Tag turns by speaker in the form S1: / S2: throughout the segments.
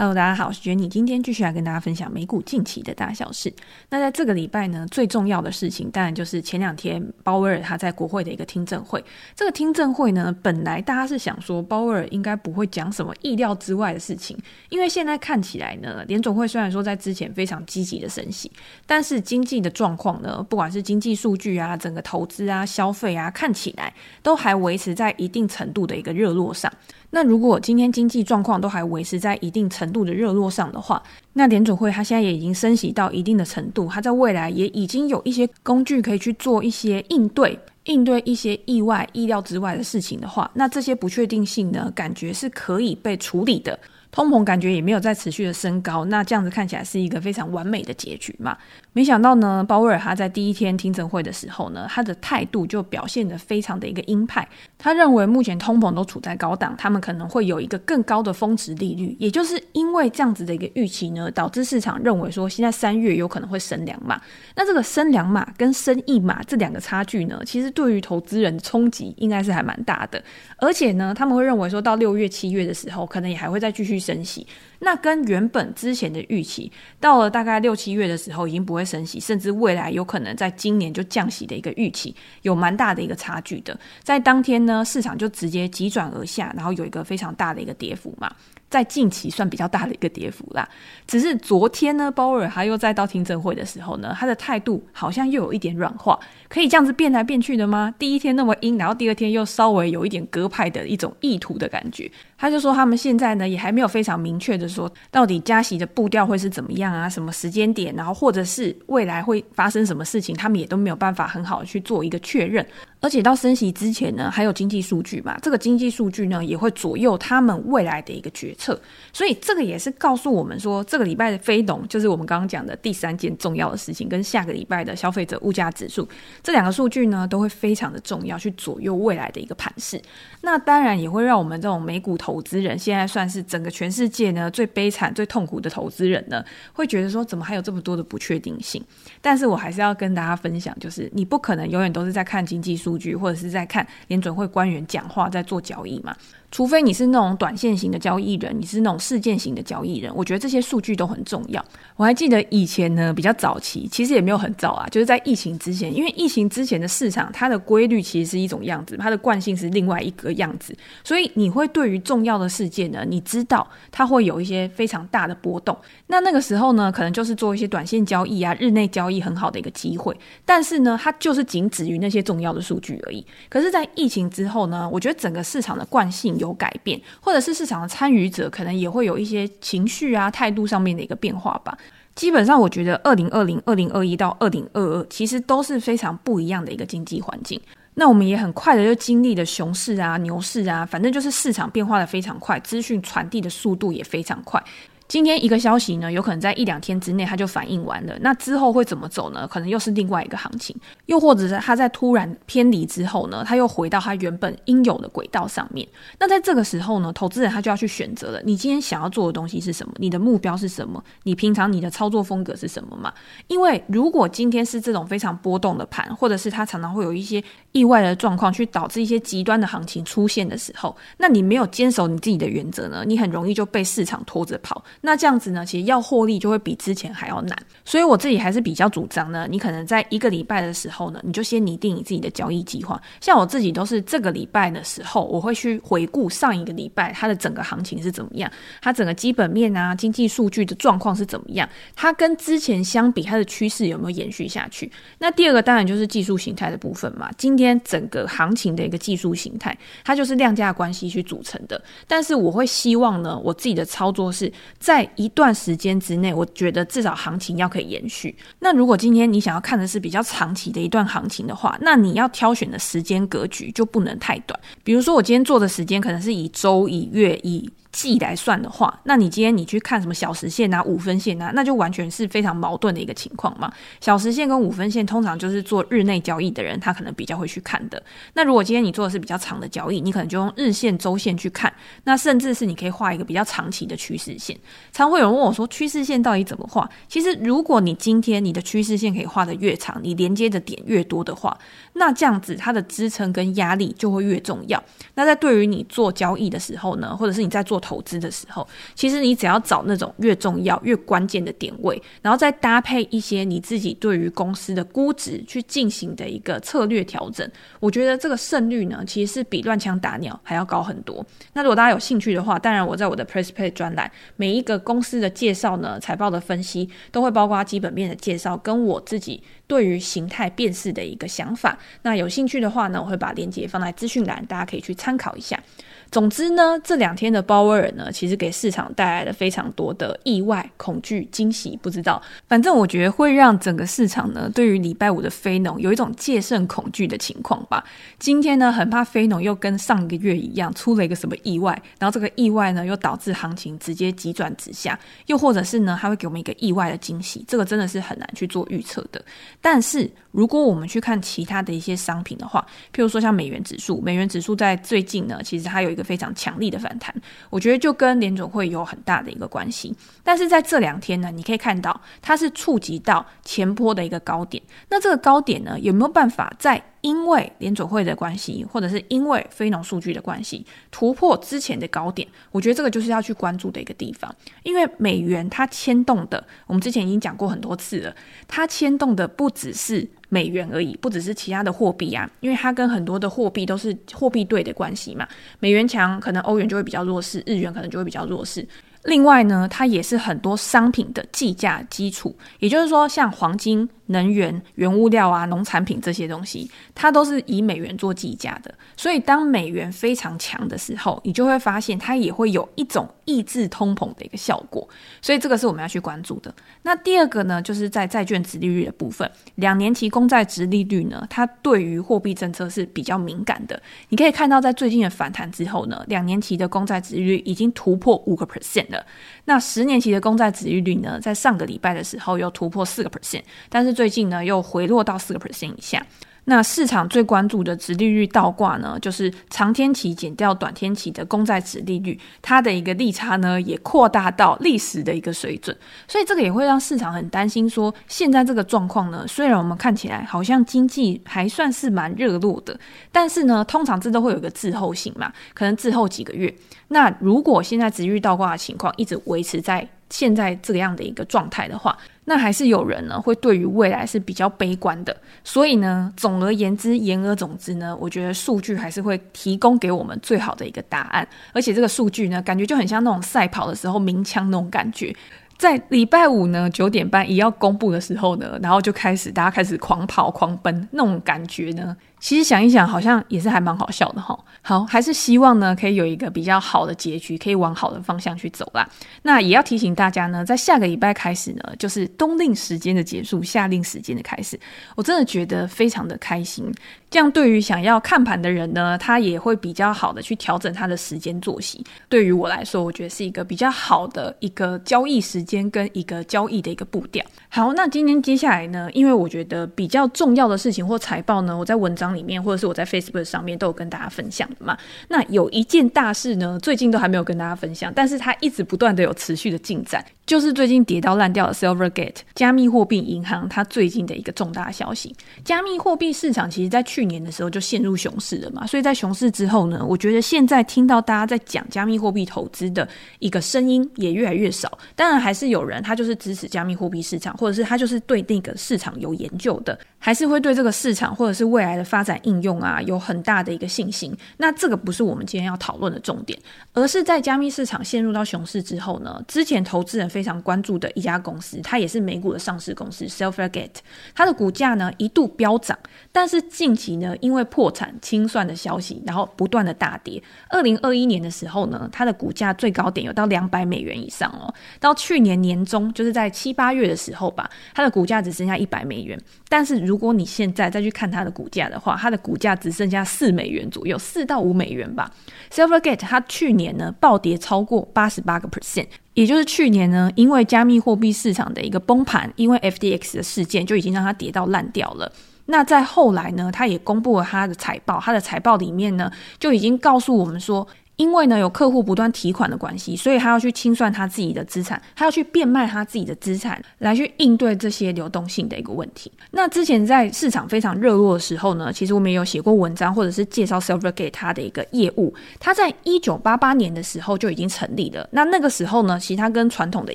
S1: Hello，大家好，我是 Jenny，今天继续来跟大家分享美股近期的大小事。那在这个礼拜呢，最重要的事情当然就是前两天鲍威尔他在国会的一个听证会。这个听证会呢，本来大家是想说鲍威尔应该不会讲什么意料之外的事情，因为现在看起来呢，联总会虽然说在之前非常积极的升息，但是经济的状况呢，不管是经济数据啊、整个投资啊、消费啊，看起来都还维持在一定程度的一个热络上。那如果今天经济状况都还维持在一定程度的热络上的话，那联准会它现在也已经升息到一定的程度，它在未来也已经有一些工具可以去做一些应对，应对一些意外、意料之外的事情的话，那这些不确定性呢，感觉是可以被处理的。通膨感觉也没有再持续的升高，那这样子看起来是一个非常完美的结局嘛？没想到呢，鲍威尔他在第一天听证会的时候呢，他的态度就表现得非常的一个鹰派。他认为目前通膨都处在高档，他们可能会有一个更高的峰值利率，也就是因为这样子的一个预期呢，导致市场认为说现在三月有可能会升两码。那这个升两码跟升一码这两个差距呢，其实对于投资人的冲击应该是还蛮大的。而且呢，他们会认为说到六月、七月的时候，可能也还会再继续。升息，那跟原本之前的预期，到了大概六七月的时候，已经不会升息，甚至未来有可能在今年就降息的一个预期，有蛮大的一个差距的。在当天呢，市场就直接急转而下，然后有一个非常大的一个跌幅嘛。在近期算比较大的一个跌幅啦，只是昨天呢，鲍尔他又再到听证会的时候呢，他的态度好像又有一点软化，可以这样子变来变去的吗？第一天那么阴，然后第二天又稍微有一点鸽派的一种意图的感觉，他就说他们现在呢也还没有非常明确的说到底加息的步调会是怎么样啊，什么时间点，然后或者是未来会发生什么事情，他们也都没有办法很好的去做一个确认。而且到升息之前呢，还有经济数据嘛，这个经济数据呢也会左右他们未来的一个决策，所以这个也是告诉我们说，这个礼拜的非农就是我们刚刚讲的第三件重要的事情，跟下个礼拜的消费者物价指数这两个数据呢，都会非常的重要，去左右未来的一个盘势。那当然也会让我们这种美股投资人，现在算是整个全世界呢最悲惨、最痛苦的投资人呢，会觉得说，怎么还有这么多的不确定性？但是我还是要跟大家分享，就是你不可能永远都是在看经济数。数据或者是在看联准会官员讲话，在做交易嘛。除非你是那种短线型的交易人，你是那种事件型的交易人，我觉得这些数据都很重要。我还记得以前呢，比较早期，其实也没有很早啊，就是在疫情之前，因为疫情之前的市场，它的规律其实是一种样子，它的惯性是另外一个样子，所以你会对于重要的事件呢，你知道它会有一些非常大的波动。那那个时候呢，可能就是做一些短线交易啊、日内交易很好的一个机会，但是呢，它就是仅止于那些重要的数据而已。可是，在疫情之后呢，我觉得整个市场的惯性。有改变，或者是市场的参与者可能也会有一些情绪啊、态度上面的一个变化吧。基本上，我觉得二零二零、二零二一到二零二二其实都是非常不一样的一个经济环境。那我们也很快的就经历了熊市啊、牛市啊，反正就是市场变化的非常快，资讯传递的速度也非常快。今天一个消息呢，有可能在一两天之内它就反应完了。那之后会怎么走呢？可能又是另外一个行情，又或者是它在突然偏离之后呢，它又回到它原本应有的轨道上面。那在这个时候呢，投资人他就要去选择了。你今天想要做的东西是什么？你的目标是什么？你平常你的操作风格是什么嘛？因为如果今天是这种非常波动的盘，或者是它常常会有一些意外的状况去导致一些极端的行情出现的时候，那你没有坚守你自己的原则呢，你很容易就被市场拖着跑。那这样子呢，其实要获利就会比之前还要难，所以我自己还是比较主张呢，你可能在一个礼拜的时候呢，你就先拟定你自己的交易计划。像我自己都是这个礼拜的时候，我会去回顾上一个礼拜它的整个行情是怎么样，它整个基本面啊、经济数据的状况是怎么样，它跟之前相比，它的趋势有没有延续下去？那第二个当然就是技术形态的部分嘛。今天整个行情的一个技术形态，它就是量价关系去组成的。但是我会希望呢，我自己的操作是在一。段时间之内，我觉得至少行情要可以延续。那如果今天你想要看的是比较长期的一段行情的话，那你要挑选的时间格局就不能太短。比如说，我今天做的时间可能是以周、以月、以季来算的话，那你今天你去看什么小时线啊、五分线啊，那就完全是非常矛盾的一个情况嘛。小时线跟五分线通常就是做日内交易的人，他可能比较会去看的。那如果今天你做的是比较长的交易，你可能就用日线、周线去看，那甚至是你可以画一个比较长期的趋势线。常会有人问我说，趋势线到底怎么画？其实如果你今天你的趋势线可以画得越长，你连接的点越多的话，那这样子它的支撑跟压力就会越重要。那在对于你做交易的时候呢，或者是你在做投资的时候，其实你只要找那种越重要、越关键的点位，然后再搭配一些你自己对于公司的估值去进行的一个策略调整，我觉得这个胜率呢，其实是比乱枪打鸟还要高很多。那如果大家有兴趣的话，当然我在我的 Press Play 专栏，每一个公司的介绍呢、财报的分析，都会包括基本面的介绍，跟我自己对于形态辨识的一个想法。那有兴趣的话呢，我会把链接放在资讯栏，大家可以去参考一下。总之呢，这两天的鲍威尔呢，其实给市场带来了非常多的意外、恐惧、惊喜。不知道，反正我觉得会让整个市场呢，对于礼拜五的非农有一种戒慎恐惧的情况吧。今天呢，很怕非农又跟上一个月一样出了一个什么意外，然后这个意外呢，又导致行情直接急转直下，又或者是呢，它会给我们一个意外的惊喜。这个真的是很难去做预测的。但是如果我们去看其他的一些商品的话，譬如说像美元指数，美元指数在最近呢，其实它有一个非常强力的反弹，我觉得就跟联准会有很大的一个关系。但是在这两天呢，你可以看到它是触及到前坡的一个高点。那这个高点呢，有没有办法在因为联准会的关系，或者是因为非农数据的关系突破之前的高点？我觉得这个就是要去关注的一个地方。因为美元它牵动的，我们之前已经讲过很多次了，它牵动的不只是。美元而已，不只是其他的货币啊，因为它跟很多的货币都是货币对的关系嘛。美元强，可能欧元就会比较弱势，日元可能就会比较弱势。另外呢，它也是很多商品的计价基础，也就是说，像黄金、能源、原物料啊、农产品这些东西，它都是以美元做计价的。所以，当美元非常强的时候，你就会发现它也会有一种抑制通膨的一个效果。所以，这个是我们要去关注的。那第二个呢，就是在债券殖利率的部分，两年期公债殖利率呢，它对于货币政策是比较敏感的。你可以看到，在最近的反弹之后呢，两年期的公债殖利率已经突破五个 percent 了。那十年期的公债殖利率呢，在上个礼拜的时候又突破四个 percent，但是最近呢又回落到四个 percent 以下。那市场最关注的殖利率倒挂呢，就是长天期减掉短天期的公债殖利率，它的一个利差呢也扩大到历史的一个水准，所以这个也会让市场很担心，说现在这个状况呢，虽然我们看起来好像经济还算是蛮热络的，但是呢，通常这都会有一个滞后性嘛，可能滞后几个月。那如果现在殖利率倒挂的情况一直维持在现在这个样的一个状态的话，那还是有人呢会对于未来是比较悲观的。所以呢，总而言之，言而总之呢，我觉得数据还是会提供给我们最好的一个答案。而且这个数据呢，感觉就很像那种赛跑的时候鸣枪那种感觉。在礼拜五呢九点半一要公布的时候呢，然后就开始大家开始狂跑狂奔那种感觉呢。其实想一想，好像也是还蛮好笑的哈。好，还是希望呢，可以有一个比较好的结局，可以往好的方向去走啦。那也要提醒大家呢，在下个礼拜开始呢，就是冬令时间的结束，夏令时间的开始。我真的觉得非常的开心。这样对于想要看盘的人呢，他也会比较好的去调整他的时间作息。对于我来说，我觉得是一个比较好的一个交易时间跟一个交易的一个步调。好，那今天接下来呢，因为我觉得比较重要的事情或财报呢，我在文章里面或者是我在 Facebook 上面都有跟大家分享的嘛。那有一件大事呢，最近都还没有跟大家分享，但是它一直不断的有持续的进展，就是最近跌到烂掉的 Silvergate 加密货币银行，它最近的一个重大消息。加密货币市场其实在去年的时候就陷入熊市了嘛，所以在熊市之后呢，我觉得现在听到大家在讲加密货币投资的一个声音也越来越少。当然还是有人他就是支持加密货币市场，或者是他就是对那个市场有研究的，还是会对这个市场或者是未来的发展应用啊有很大的一个信心。那这个不是我们今天要讨论的重点，而是在加密市场陷入到熊市之后呢，之前投资人非非常关注的一家公司，它也是美股的上市公司 Silvergate，它的股价呢一度飙涨，但是近期呢因为破产清算的消息，然后不断的大跌。二零二一年的时候呢，它的股价最高点有到两百美元以上哦，到去年年中就是在七八月的时候吧，它的股价只剩下一百美元。但是如果你现在再去看它的股价的话，它的股价只剩下四美元左右，四到五美元吧。Silvergate 它去年呢暴跌超过八十八个 percent，也就是去年呢因为加密货币市场的一个崩盘，因为 F D X 的事件就已经让它跌到烂掉了。那在后来呢，它也公布了它的财报，它的财报里面呢就已经告诉我们说。因为呢有客户不断提款的关系，所以他要去清算他自己的资产，他要去变卖他自己的资产，来去应对这些流动性的一个问题。那之前在市场非常热络的时候呢，其实我们也有写过文章，或者是介绍 Silvergate 它的一个业务。它在一九八八年的时候就已经成立了。那那个时候呢，其实它跟传统的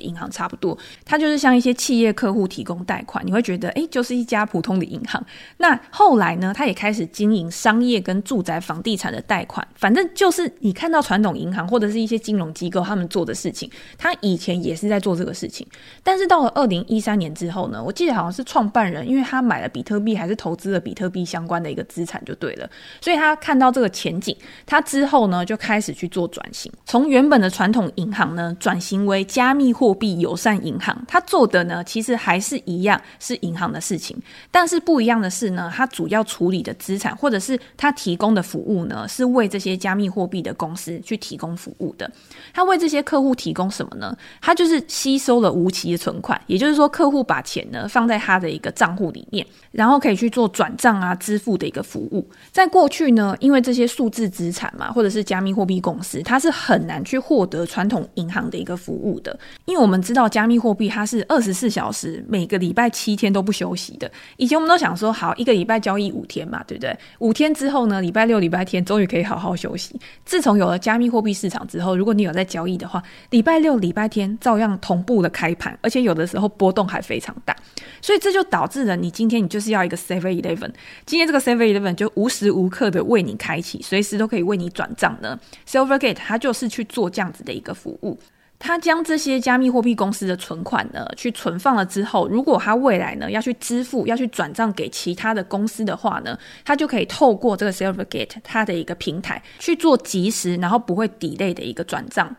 S1: 银行差不多，它就是向一些企业客户提供贷款，你会觉得诶，就是一家普通的银行。那后来呢，它也开始经营商业跟住宅房地产的贷款，反正就是你看到传统银行或者是一些金融机构他们做的事情，他以前也是在做这个事情。但是到了二零一三年之后呢，我记得好像是创办人，因为他买了比特币，还是投资了比特币相关的一个资产就对了，所以他看到这个前景，他之后呢就开始去做转型，从原本的传统银行呢转型为加密货币友善银行。他做的呢其实还是一样是银行的事情，但是不一样的是呢，他主要处理的资产或者是他提供的服务呢，是为这些加密货币的公司去提供服务的。他为这些客户提供什么呢？他就是吸收了无期的存款，也就是说，客户把钱呢放在他的一个账户里面，然后可以去做转账啊、支付的一个服务。在过去呢，因为这些数字资产嘛，或者是加密货币公司，它是很难去获得传统银行的一个服务的。因为我们知道加密货币它是二十四小时，每个礼拜七天都不休息的。以前我们都想说，好，一个礼拜交易五天嘛，对不对？五天之后呢，礼拜六、礼拜天终于可以好好休息。自从有加密货币市场之后，如果你有在交易的话，礼拜六、礼拜天照样同步的开盘，而且有的时候波动还非常大。所以这就导致了你今天你就是要一个 Seven Eleven，今天这个 Seven Eleven 就无时无刻的为你开启，随时都可以为你转账呢。Silvergate 它就是去做这样子的一个服务，他将这些加密货币公司的存款呢去存放了之后，如果他未来呢要去支付、要去转账给其他的公司的话呢，他就可以透过这个 Silvergate 它的一个平台去做即时，然后不会 delay 的一个转账。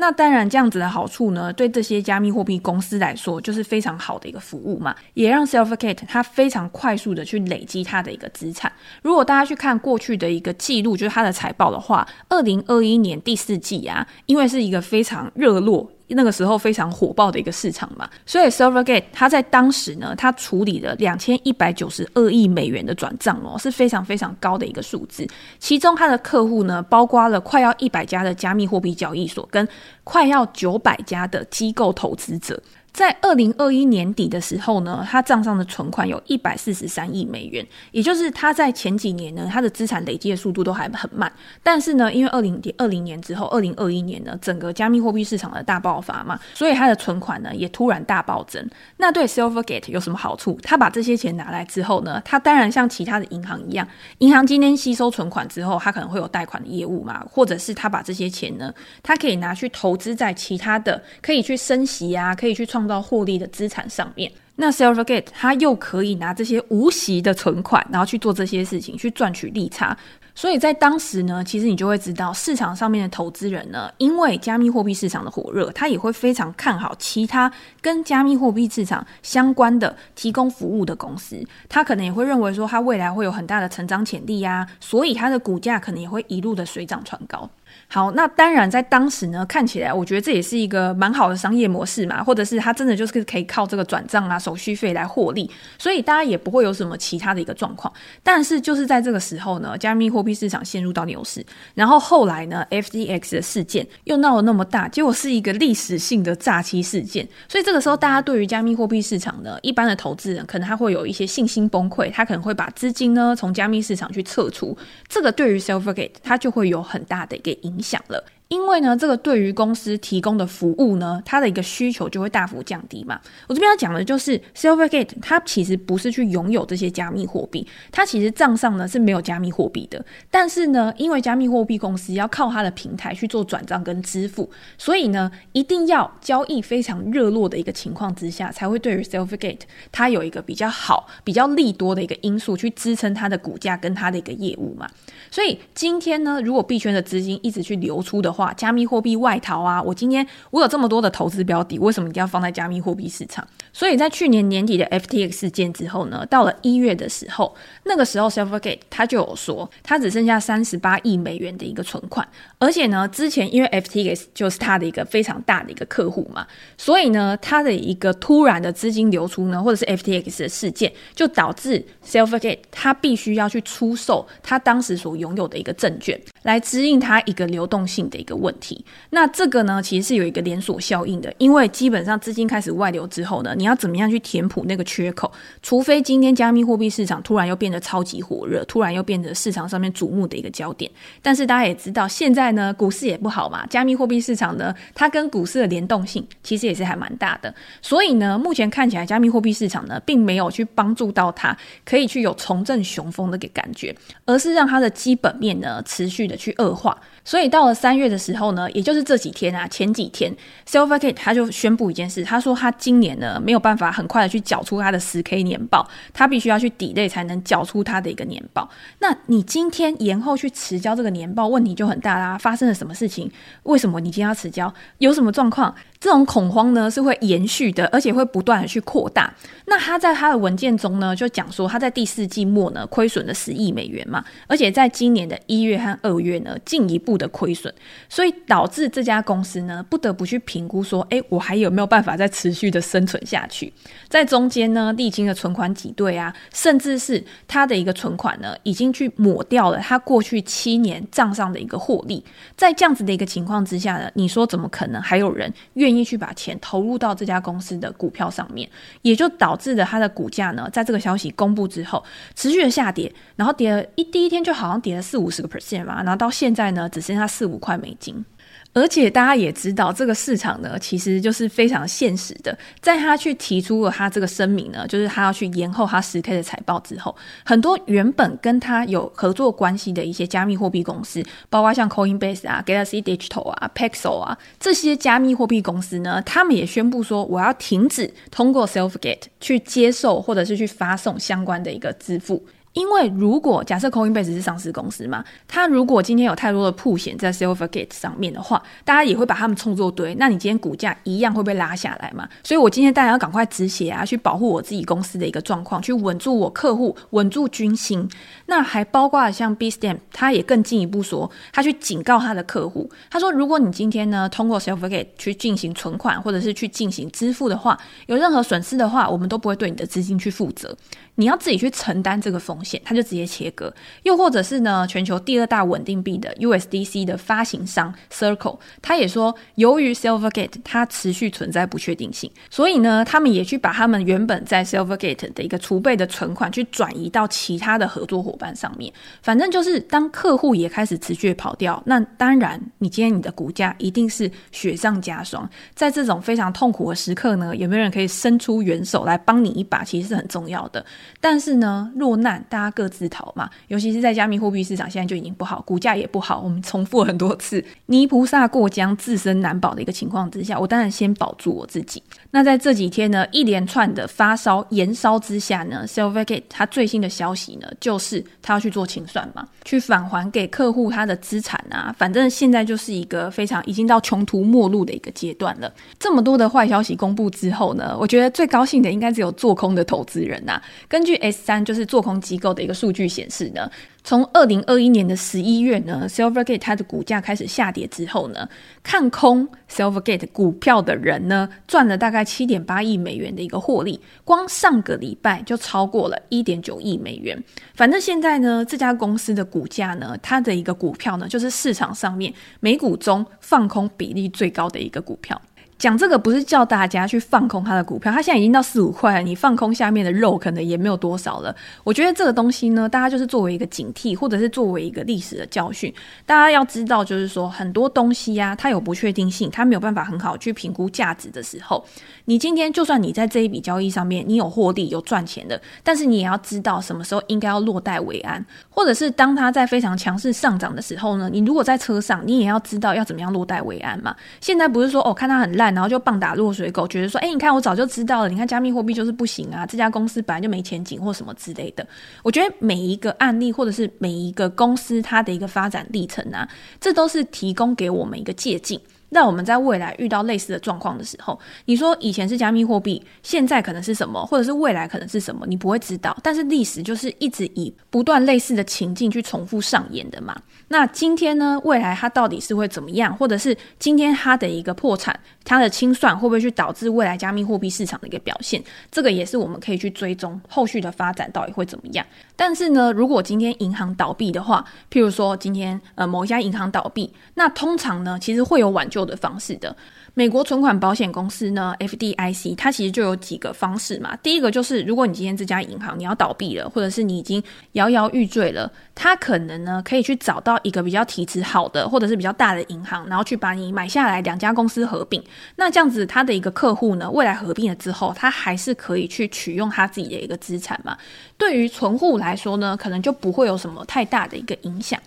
S1: 那当然，这样子的好处呢，对这些加密货币公司来说，就是非常好的一个服务嘛，也让 selfcate 它非常快速的去累积它的一个资产。如果大家去看过去的一个记录，就是它的财报的话，二零二一年第四季啊，因为是一个非常热络。那个时候非常火爆的一个市场嘛，所以 Silvergate 它在当时呢，它处理了两千一百九十二亿美元的转账哦，是非常非常高的一个数字。其中它的客户呢，包括了快要一百家的加密货币交易所，跟快要九百家的机构投资者。在二零二一年底的时候呢，他账上的存款有一百四十三亿美元，也就是他在前几年呢，他的资产累积的速度都还很慢。但是呢，因为二零二零年之后，二零二一年呢，整个加密货币市场的大爆发嘛，所以他的存款呢也突然大暴增。那对 Silvergate 有什么好处？他把这些钱拿来之后呢，他当然像其他的银行一样，银行今天吸收存款之后，他可能会有贷款的业务嘛，或者是他把这些钱呢，他可以拿去投资在其他的，可以去升息啊，可以去创。创造获利的资产上面，那 Silvergate 它又可以拿这些无息的存款，然后去做这些事情，去赚取利差。所以在当时呢，其实你就会知道，市场上面的投资人呢，因为加密货币市场的火热，他也会非常看好其他跟加密货币市场相关的提供服务的公司，他可能也会认为说，它未来会有很大的成长潜力呀，所以它的股价可能也会一路的水涨船高。好，那当然，在当时呢，看起来我觉得这也是一个蛮好的商业模式嘛，或者是它真的就是可以靠这个转账啊、手续费来获利，所以大家也不会有什么其他的一个状况。但是就是在这个时候呢，加密货币市场陷入到牛市，然后后来呢，FDX 的事件又闹了那么大，结果是一个历史性的诈欺事件，所以这个时候大家对于加密货币市场呢，一般的投资人可能他会有一些信心崩溃，他可能会把资金呢从加密市场去撤出，这个对于 Silvergate 它就会有很大的一个影响了。因为呢，这个对于公司提供的服务呢，它的一个需求就会大幅降低嘛。我这边要讲的就是，Silvergate 它其实不是去拥有这些加密货币，它其实账上呢是没有加密货币的。但是呢，因为加密货币公司要靠它的平台去做转账跟支付，所以呢，一定要交易非常热络的一个情况之下，才会对于 Silvergate 它有一个比较好、比较利多的一个因素去支撑它的股价跟它的一个业务嘛。所以今天呢，如果币圈的资金一直去流出的话，话，加密货币外逃啊，我今天我有这么多的投资标的，为什么一定要放在加密货币市场？所以在去年年底的 FTX 事件之后呢，到了一月的时候，那个时候 Silvergate 他就有说，他只剩下三十八亿美元的一个存款，而且呢，之前因为 FTX 就是他的一个非常大的一个客户嘛，所以呢，他的一个突然的资金流出呢，或者是 FTX 的事件，就导致 Silvergate 他必须要去出售他当时所拥有的一个证券，来支应他一个流动性的一个问题。那这个呢，其实是有一个连锁效应的，因为基本上资金开始外流之后呢，你要怎么样去填补那个缺口？除非今天加密货币市场突然又变得超级火热，突然又变得市场上面瞩目的一个焦点。但是大家也知道，现在呢，股市也不好嘛，加密货币市场呢，它跟股市的联动性其实也是还蛮大的。所以呢，目前看起来加密货币市场呢，并没有去帮助到它，可以去有重振雄风的个感觉，而是让它的基本面呢持续的去恶化。所以到了三月的时候呢，也就是这几天啊，前几天，Silvergate 他就宣布一件事，他说他今年呢没有办法很快的去缴出他的十 K 年报，他必须要去抵类才能缴出他的一个年报。那你今天延后去迟交这个年报，问题就很大啦。发生了什么事情？为什么你今天要迟交？有什么状况？这种恐慌呢是会延续的，而且会不断的去扩大。那他在他的文件中呢就讲说，他在第四季末呢亏损了十亿美元嘛，而且在今年的一月和二月呢进一步的亏损，所以导致这家公司呢不得不去评估说，诶，我还有没有办法再持续的生存下去？在中间呢历经的存款挤兑啊，甚至是他的一个存款呢已经去抹掉了他过去七年账上的一个获利。在这样子的一个情况之下呢，你说怎么可能还有人愿愿意去把钱投入到这家公司的股票上面，也就导致了它的股价呢，在这个消息公布之后持续的下跌，然后跌了一第一天就好像跌了四五十个 percent 嘛，然后到现在呢，只剩下四五块美金。而且大家也知道，这个市场呢，其实就是非常现实的。在他去提出了他这个声明呢，就是他要去延后他十 K 的财报之后，很多原本跟他有合作关系的一些加密货币公司，包括像 Coinbase 啊、Galaxy Digital 啊、Paxos 啊这些加密货币公司呢，他们也宣布说，我要停止通过 Selfgate 去接受或者是去发送相关的一个支付。因为如果假设 Coinbase 是上市公司嘛，它如果今天有太多的曝险在 Silvergate 上面的话，大家也会把他们冲作堆，那你今天股价一样会被拉下来嘛？所以我今天当然要赶快止血啊，去保护我自己公司的一个状况，去稳住我客户，稳住军心。那还包括像 Bitstamp，他也更进一步说，他去警告他的客户，他说如果你今天呢通过 Silvergate 去进行存款或者是去进行支付的话，有任何损失的话，我们都不会对你的资金去负责。你要自己去承担这个风险，他就直接切割。又或者是呢，全球第二大稳定币的 USDC 的发行商 Circle，他也说，由于 Silvergate 它持续存在不确定性，所以呢，他们也去把他们原本在 Silvergate 的一个储备的存款去转移到其他的合作伙伴上面。反正就是当客户也开始持续跑掉，那当然，你今天你的股价一定是雪上加霜。在这种非常痛苦的时刻呢，有没有人可以伸出援手来帮你一把？其实是很重要的。但是呢，落难大家各自逃嘛。尤其是在加密货币市场，现在就已经不好，股价也不好。我们重复很多次，泥菩萨过江，自身难保的一个情况之下，我当然先保住我自己。那在这几天呢，一连串的发烧延烧之下呢，Silvergate 它最新的消息呢，就是他要去做清算嘛，去返还给客户他的资产啊。反正现在就是一个非常已经到穷途末路的一个阶段了。这么多的坏消息公布之后呢，我觉得最高兴的应该只有做空的投资人呐、啊。根据 S 三就是做空机构的一个数据显示呢，从二零二一年的十一月呢，Silvergate 它的股价开始下跌之后呢，看空 Silvergate 股票的人呢，赚了大概七点八亿美元的一个获利，光上个礼拜就超过了一点九亿美元。反正现在呢，这家公司的股价呢，它的一个股票呢，就是市场上面美股中放空比例最高的一个股票。讲这个不是叫大家去放空他的股票，他现在已经到四五块了，你放空下面的肉可能也没有多少了。我觉得这个东西呢，大家就是作为一个警惕，或者是作为一个历史的教训，大家要知道，就是说很多东西呀、啊，它有不确定性，它没有办法很好去评估价值的时候，你今天就算你在这一笔交易上面你有获利有赚钱的，但是你也要知道什么时候应该要落袋为安，或者是当它在非常强势上涨的时候呢，你如果在车上，你也要知道要怎么样落袋为安嘛。现在不是说哦，看它很烂。然后就棒打落水狗，觉得说，哎，你看我早就知道了，你看加密货币就是不行啊，这家公司本来就没前景或什么之类的。我觉得每一个案例或者是每一个公司它的一个发展历程啊，这都是提供给我们一个借鉴。那我们在未来遇到类似的状况的时候，你说以前是加密货币，现在可能是什么，或者是未来可能是什么，你不会知道。但是历史就是一直以不断类似的情境去重复上演的嘛。那今天呢，未来它到底是会怎么样，或者是今天它的一个破产，它的清算会不会去导致未来加密货币市场的一个表现？这个也是我们可以去追踪后续的发展到底会怎么样。但是呢，如果今天银行倒闭的话，譬如说今天呃某一家银行倒闭，那通常呢，其实会有挽救的方式的。美国存款保险公司呢，FDIC，它其实就有几个方式嘛。第一个就是，如果你今天这家银行你要倒闭了，或者是你已经摇摇欲坠了，它可能呢可以去找到一个比较体质好的，或者是比较大的银行，然后去把你买下来，两家公司合并。那这样子，他的一个客户呢，未来合并了之后，他还是可以去取用他自己的一个资产嘛。对于存户来说呢，可能就不会有什么太大的一个影响。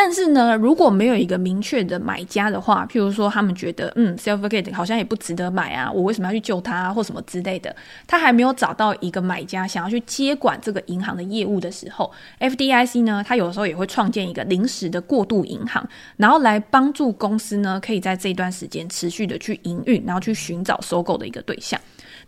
S1: 但是呢，如果没有一个明确的买家的话，譬如说他们觉得，嗯，selfgate 好像也不值得买啊，我为什么要去救他啊，或什么之类的，他还没有找到一个买家想要去接管这个银行的业务的时候，FDIC 呢，他有时候也会创建一个临时的过渡银行，然后来帮助公司呢，可以在这段时间持续的去营运，然后去寻找收购的一个对象。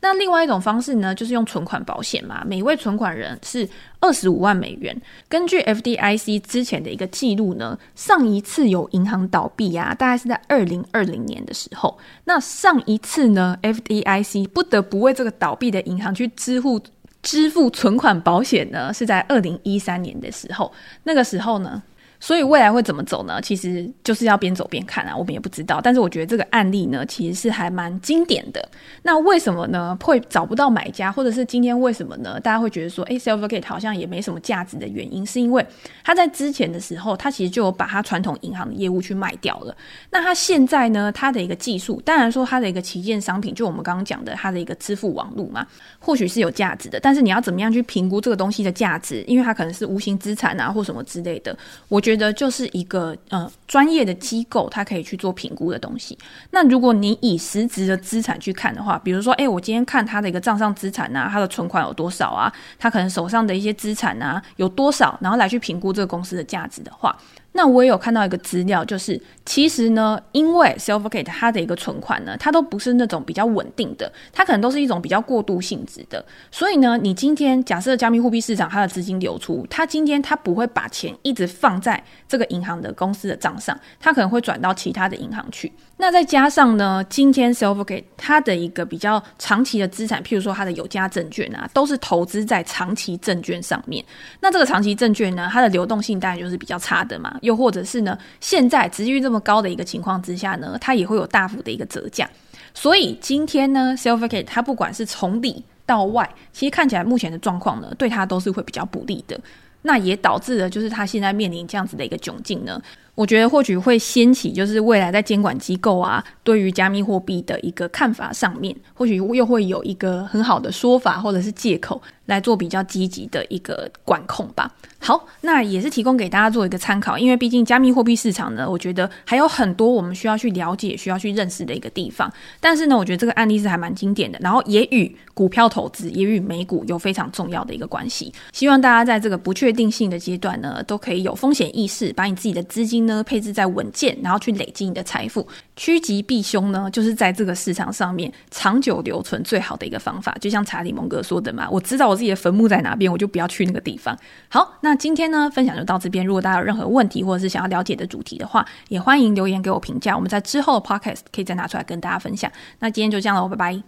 S1: 那另外一种方式呢，就是用存款保险嘛。每一位存款人是二十五万美元。根据 FDIC 之前的一个记录呢，上一次有银行倒闭啊，大概是在二零二零年的时候。那上一次呢，FDIC 不得不为这个倒闭的银行去支付支付存款保险呢，是在二零一三年的时候。那个时候呢。所以未来会怎么走呢？其实就是要边走边看啊，我们也不知道。但是我觉得这个案例呢，其实是还蛮经典的。那为什么呢？会找不到买家，或者是今天为什么呢？大家会觉得说，诶，Silvergate 好像也没什么价值的原因，是因为他在之前的时候，他其实就有把他传统银行的业务去卖掉了。那他现在呢，他的一个技术，当然说他的一个旗舰商品，就我们刚刚讲的，他的一个支付网络嘛，或许是有价值的。但是你要怎么样去评估这个东西的价值？因为它可能是无形资产啊，或什么之类的。我觉。觉得就是一个呃专业的机构，它可以去做评估的东西。那如果你以实质的资产去看的话，比如说，哎，我今天看他的一个账上资产啊，他的存款有多少啊，他可能手上的一些资产啊有多少，然后来去评估这个公司的价值的话。那我也有看到一个资料，就是其实呢，因为 Silvergate 它的一个存款呢，它都不是那种比较稳定的，它可能都是一种比较过渡性质的。所以呢，你今天假设加密货币市场它的资金流出，它今天它不会把钱一直放在这个银行的公司的账上，它可能会转到其他的银行去。那再加上呢，今天 Silvergate 它的一个比较长期的资产，譬如说它的有价证券啊，都是投资在长期证券上面。那这个长期证券呢，它的流动性当然就是比较差的嘛。又或者是呢，现在殖利率这么高的一个情况之下呢，它也会有大幅的一个折价。所以今天呢，selficate 它不管是从里到外，其实看起来目前的状况呢，对它都是会比较不利的。那也导致了就是它现在面临这样子的一个窘境呢。我觉得或许会掀起，就是未来在监管机构啊，对于加密货币的一个看法上面，或许又会有一个很好的说法或者是借口来做比较积极的一个管控吧。好，那也是提供给大家做一个参考，因为毕竟加密货币市场呢，我觉得还有很多我们需要去了解、需要去认识的一个地方。但是呢，我觉得这个案例是还蛮经典的，然后也与股票投资、也与美股有非常重要的一个关系。希望大家在这个不确定性的阶段呢，都可以有风险意识，把你自己的资金。呢，配置在稳健，然后去累积你的财富，趋吉避凶呢，就是在这个市场上面长久留存最好的一个方法。就像查理蒙格说的嘛，我知道我自己的坟墓在哪边，我就不要去那个地方。好，那今天呢，分享就到这边。如果大家有任何问题，或者是想要了解的主题的话，也欢迎留言给我评价。我们在之后的 podcast 可以再拿出来跟大家分享。那今天就这样了，拜拜。